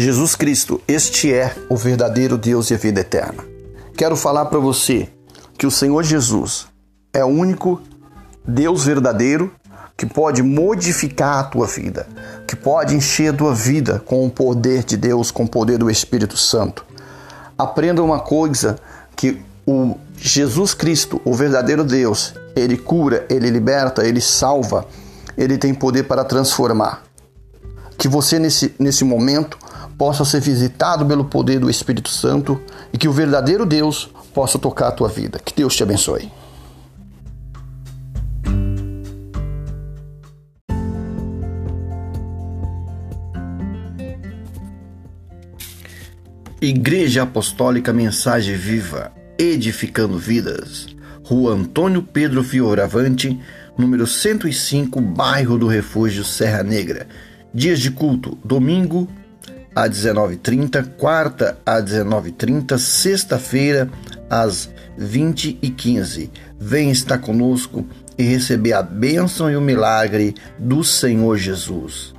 Jesus Cristo, este é o verdadeiro Deus e a vida eterna. Quero falar para você que o Senhor Jesus é o único Deus verdadeiro que pode modificar a tua vida, que pode encher a tua vida com o poder de Deus, com o poder do Espírito Santo. Aprenda uma coisa que o Jesus Cristo, o verdadeiro Deus, ele cura, ele liberta, ele salva, ele tem poder para transformar. Que você nesse, nesse momento possa ser visitado pelo poder do Espírito Santo e que o verdadeiro Deus possa tocar a tua vida. Que Deus te abençoe. Igreja Apostólica Mensagem Viva, edificando vidas. Rua Antônio Pedro Fioravante, número 105, bairro do Refúgio Serra Negra. Dias de culto: domingo, às 19h30, quarta às 19h30, sexta-feira às 20h15. Vem estar conosco e receber a bênção e o milagre do Senhor Jesus.